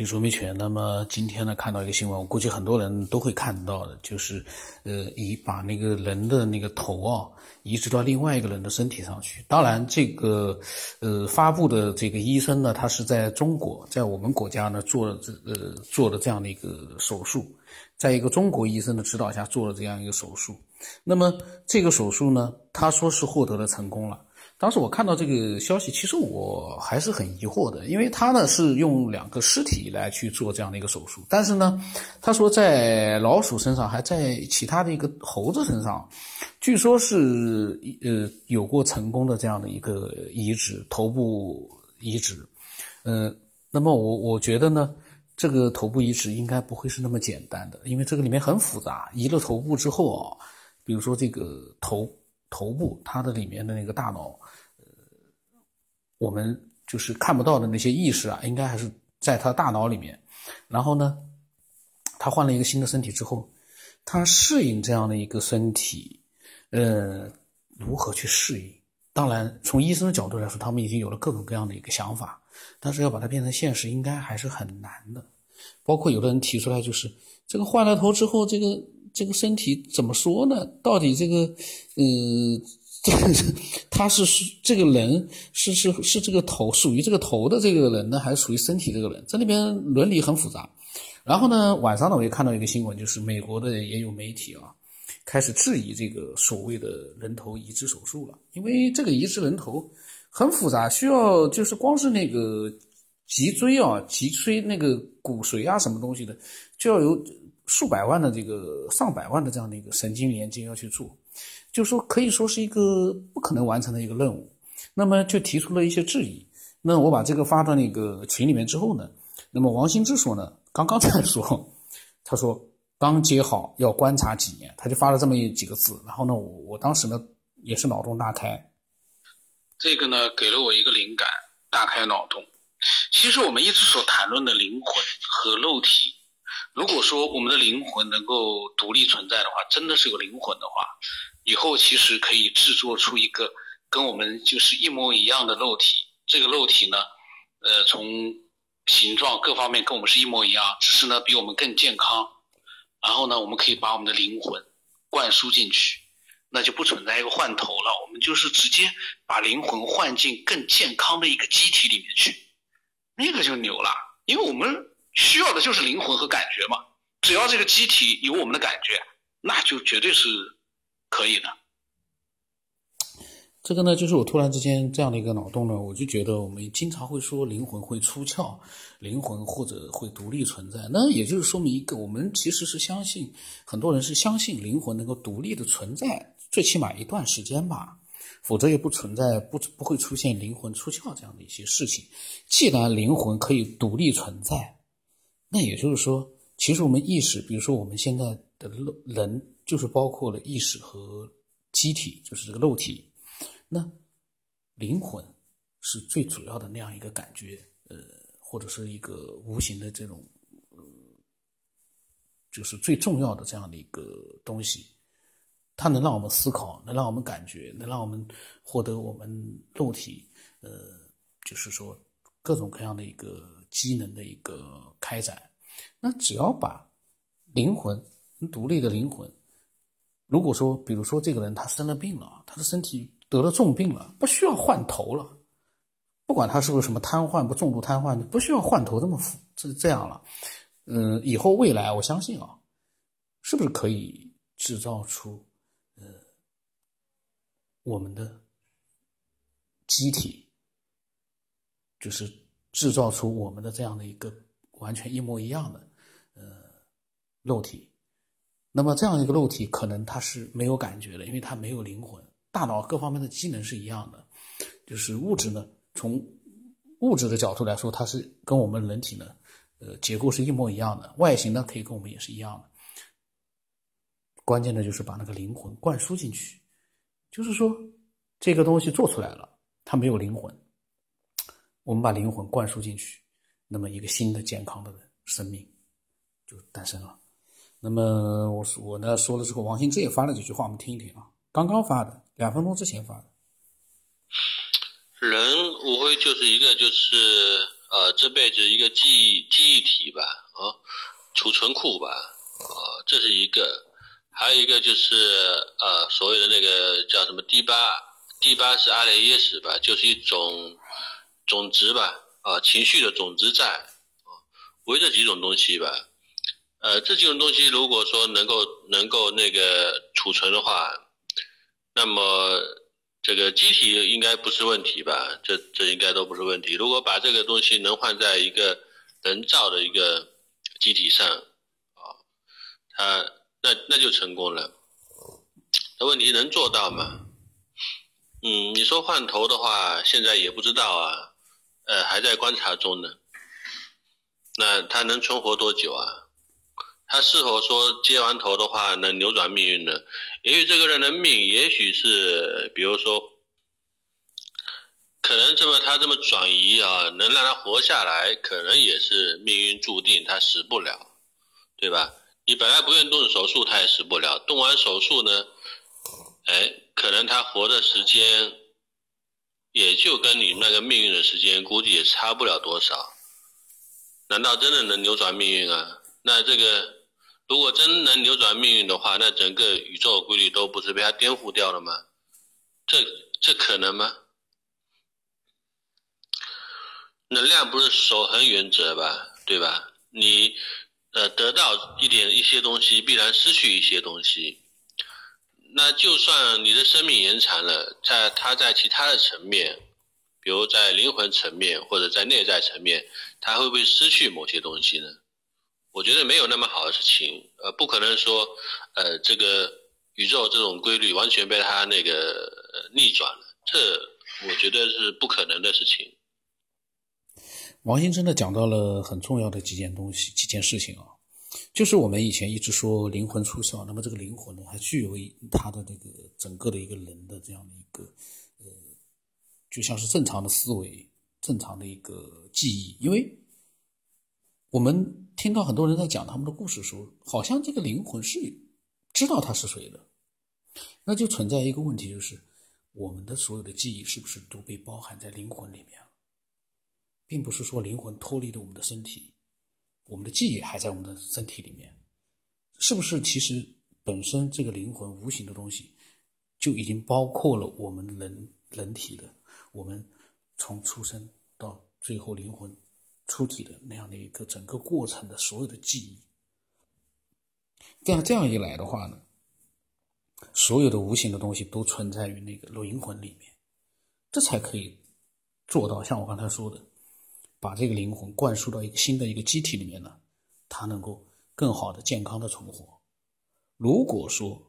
李卓没权。那么今天呢，看到一个新闻，我估计很多人都会看到的，就是呃，以把那个人的那个头啊移植到另外一个人的身体上去。当然，这个呃发布的这个医生呢，他是在中国，在我们国家呢做了这呃做了这样的一个手术，在一个中国医生的指导下做了这样一个手术。那么这个手术呢，他说是获得了成功了。当时我看到这个消息，其实我还是很疑惑的，因为他呢是用两个尸体来去做这样的一个手术，但是呢，他说在老鼠身上，还在其他的一个猴子身上，据说是呃有过成功的这样的一个移植头部移植，呃，那么我我觉得呢，这个头部移植应该不会是那么简单的，因为这个里面很复杂，移了头部之后啊，比如说这个头。头部它的里面的那个大脑，我们就是看不到的那些意识啊，应该还是在他的大脑里面。然后呢，他换了一个新的身体之后，他适应这样的一个身体，呃，如何去适应？当然，从医生的角度来说，他们已经有了各种各样的一个想法，但是要把它变成现实，应该还是很难的。包括有的人提出来，就是这个换了头之后，这个。这个身体怎么说呢？到底这个，呃，这个他是是这个人是是是这个头属于这个头的这个人呢，还是属于身体这个人？这里边伦理很复杂。然后呢，晚上呢，我也看到一个新闻，就是美国的也有媒体啊，开始质疑这个所谓的人头移植手术了，因为这个移植人头很复杂，需要就是光是那个脊椎啊、脊椎那个骨髓啊什么东西的，就要有。数百万的这个上百万的这样的一个神经连接要去做，就说可以说是一个不可能完成的一个任务，那么就提出了一些质疑。那我把这个发到那个群里面之后呢，那么王兴之说呢，刚刚在说，他说刚接好要观察几年，他就发了这么一几个字。然后呢，我我当时呢也是脑洞大开，这个呢给了我一个灵感，大开脑洞。其实我们一直所谈论的灵魂和肉体。如果说我们的灵魂能够独立存在的话，真的是有灵魂的话，以后其实可以制作出一个跟我们就是一模一样的肉体。这个肉体呢，呃，从形状各方面跟我们是一模一样，只是呢比我们更健康。然后呢，我们可以把我们的灵魂灌输进去，那就不存在一个换头了。我们就是直接把灵魂换进更健康的一个机体里面去，那个就牛了，因为我们。需要的就是灵魂和感觉嘛，只要这个机体有我们的感觉，那就绝对是可以的。这个呢，就是我突然之间这样的一个脑洞呢，我就觉得我们经常会说灵魂会出窍，灵魂或者会独立存在，那也就是说明一个，我们其实是相信，很多人是相信灵魂能够独立的存在，最起码一段时间吧。否则也不存在不不会出现灵魂出窍这样的一些事情。既然灵魂可以独立存在，那也就是说，其实我们意识，比如说我们现在的人，就是包括了意识和机体，就是这个肉体。那灵魂是最主要的那样一个感觉，呃，或者是一个无形的这种，就是最重要的这样的一个东西。它能让我们思考，能让我们感觉，能让我们获得我们肉体，呃，就是说各种各样的一个。机能的一个开展，那只要把灵魂独立的灵魂，如果说，比如说这个人他生了病了，他的身体得了重病了，不需要换头了，不管他是不是什么瘫痪，不重度瘫痪，不需要换头这么复这这样了，嗯，以后未来我相信啊，是不是可以制造出呃我们的机体，就是。制造出我们的这样的一个完全一模一样的呃肉体，那么这样一个肉体可能它是没有感觉的，因为它没有灵魂，大脑各方面的机能是一样的，就是物质呢，从物质的角度来说，它是跟我们人体呢呃结构是一模一样的，外形呢可以跟我们也是一样的，关键的就是把那个灵魂灌输进去，就是说这个东西做出来了，它没有灵魂。我们把灵魂灌输进去，那么一个新的健康的生命就诞生了。那么我说我呢说了之后，王兴之也发了几句话，我们听一听啊。刚刚发的，两分钟之前发的。人无非就是一个，就是呃，这辈子一个记忆记忆体吧，啊，储存库吧，啊，这是一个，还有一个就是呃，所谓的那个叫什么 D 八，D 八是阿雷耶识吧，就是一种总值吧，啊，情绪的总值在，啊，为这几种东西吧，呃，这几种东西如果说能够能够那个储存的话，那么。这个机体应该不是问题吧？这这应该都不是问题。如果把这个东西能换在一个人造的一个机体上，啊，它那那就成功了。那问题能做到吗？嗯，你说换头的话，现在也不知道啊，呃，还在观察中呢。那他能存活多久啊？他是否说接完头的话能扭转命运呢？因为这个人的命，也许是，比如说，可能这么他这么转移啊，能让他活下来，可能也是命运注定，他死不了，对吧？你本来不愿动手术，他也死不了。动完手术呢，哎，可能他活的时间，也就跟你那个命运的时间，估计也差不了多少。难道真的能扭转命运啊？那这个。如果真能扭转命运的话，那整个宇宙的规律都不是被他颠覆掉了吗？这这可能吗？能量不是守恒原则吧，对吧？你呃得到一点一些东西，必然失去一些东西。那就算你的生命延长了，在他在其他的层面，比如在灵魂层面或者在内在层面，他会不会失去某些东西呢？我觉得没有那么好的事情，呃，不可能说，呃，这个宇宙这种规律完全被他那个逆转了，这我觉得是不可能的事情。王先真的讲到了很重要的几件东西、几件事情啊，就是我们以前一直说灵魂出窍，那么这个灵魂呢，还具有它的这个整个的一个人的这样的一个，呃，就像是正常的思维、正常的一个记忆，因为。我们听到很多人在讲他们的故事的时候，好像这个灵魂是知道他是谁的，那就存在一个问题，就是我们的所有的记忆是不是都被包含在灵魂里面了，并不是说灵魂脱离了我们的身体，我们的记忆还在我们的身体里面，是不是？其实本身这个灵魂无形的东西就已经包括了我们人人体的，我们从出生到最后灵魂。出体的那样的一个整个过程的所有的记忆，这样这样一来的话呢，所有的无形的东西都存在于那个灵魂里面，这才可以做到像我刚才说的，把这个灵魂灌输到一个新的一个机体里面呢，它能够更好的健康的存活。如果说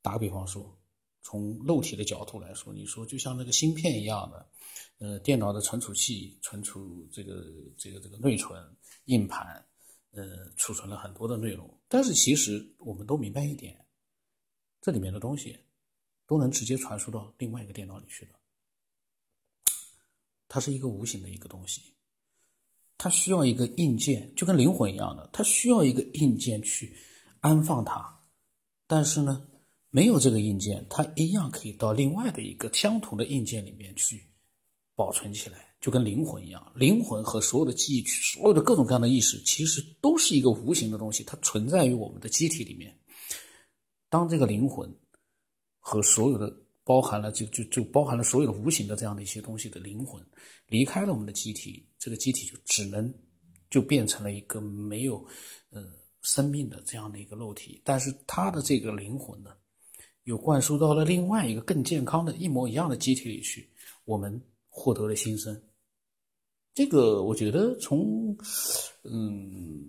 打个比方说，从肉体的角度来说，你说就像那个芯片一样的。呃，电脑的存储器存储这个这个这个内存硬盘，呃，储存了很多的内容。但是其实我们都明白一点，这里面的东西都能直接传输到另外一个电脑里去的。它是一个无形的一个东西，它需要一个硬件，就跟灵魂一样的，它需要一个硬件去安放它。但是呢，没有这个硬件，它一样可以到另外的一个相同的硬件里面去。保存起来，就跟灵魂一样。灵魂和所有的记忆、所有的各种各样的意识，其实都是一个无形的东西，它存在于我们的机体里面。当这个灵魂和所有的包含了，就就就包含了所有的无形的这样的一些东西的灵魂离开了我们的机体，这个机体就只能就变成了一个没有呃生命的这样的一个肉体。但是它的这个灵魂呢，又灌输到了另外一个更健康的一模一样的机体里去，我们。获得了新生，这个我觉得从嗯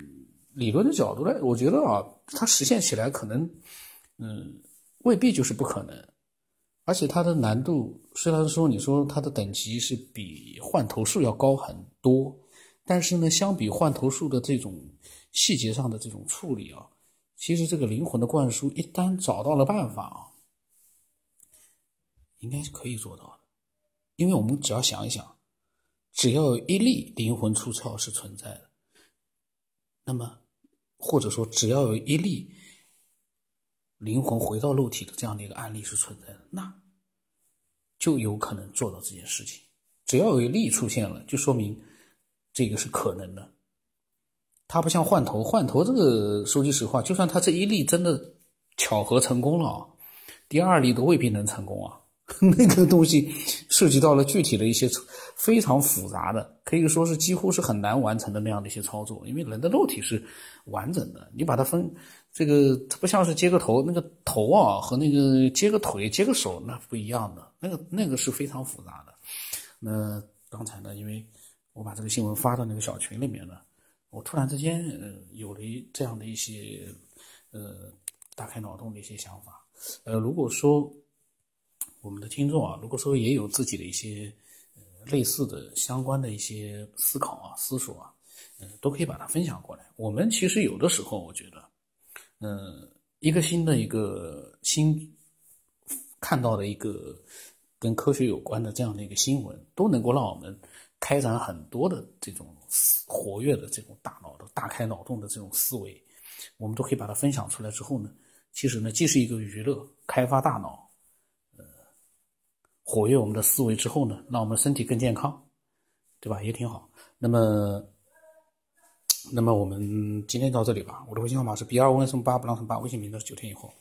理论的角度来，我觉得啊，它实现起来可能嗯未必就是不可能，而且它的难度虽然说你说它的等级是比换头术要高很多，但是呢，相比换头术的这种细节上的这种处理啊，其实这个灵魂的灌输一旦找到了办法啊，应该是可以做到的。因为我们只要想一想，只要有一例灵魂出窍是存在的，那么或者说只要有一例灵魂回到肉体的这样的一个案例是存在的，那就有可能做到这件事情。只要有一例出现了，就说明这个是可能的。它不像换头，换头这个说句实话，就算他这一例真的巧合成功了，第二例都未必能成功啊。那个东西涉及到了具体的一些非常复杂的，可以说是几乎是很难完成的那样的一些操作。因为人的肉体是完整的，你把它分这个，它不像是接个头，那个头啊和那个接个腿、接个手那不一样的，那个那个是非常复杂的。那刚才呢，因为我把这个新闻发到那个小群里面了，我突然之间呃有了这样的一些呃大开脑洞的一些想法。呃，如果说。我们的听众啊，如果说也有自己的一些呃类似的相关的一些思考啊、思索啊，嗯，都可以把它分享过来。我们其实有的时候，我觉得，嗯，一个新的一个新看到的一个跟科学有关的这样的一个新闻，都能够让我们开展很多的这种活跃的这种大脑的大开脑洞的这种思维。我们都可以把它分享出来之后呢，其实呢，既是一个娱乐，开发大脑。活跃我们的思维之后呢，让我们身体更健康，对吧？也挺好。那么，那么我们今天到这里吧。我的微信号码是 b 二五 n 什么八不让什么八，微信名字是九天以后。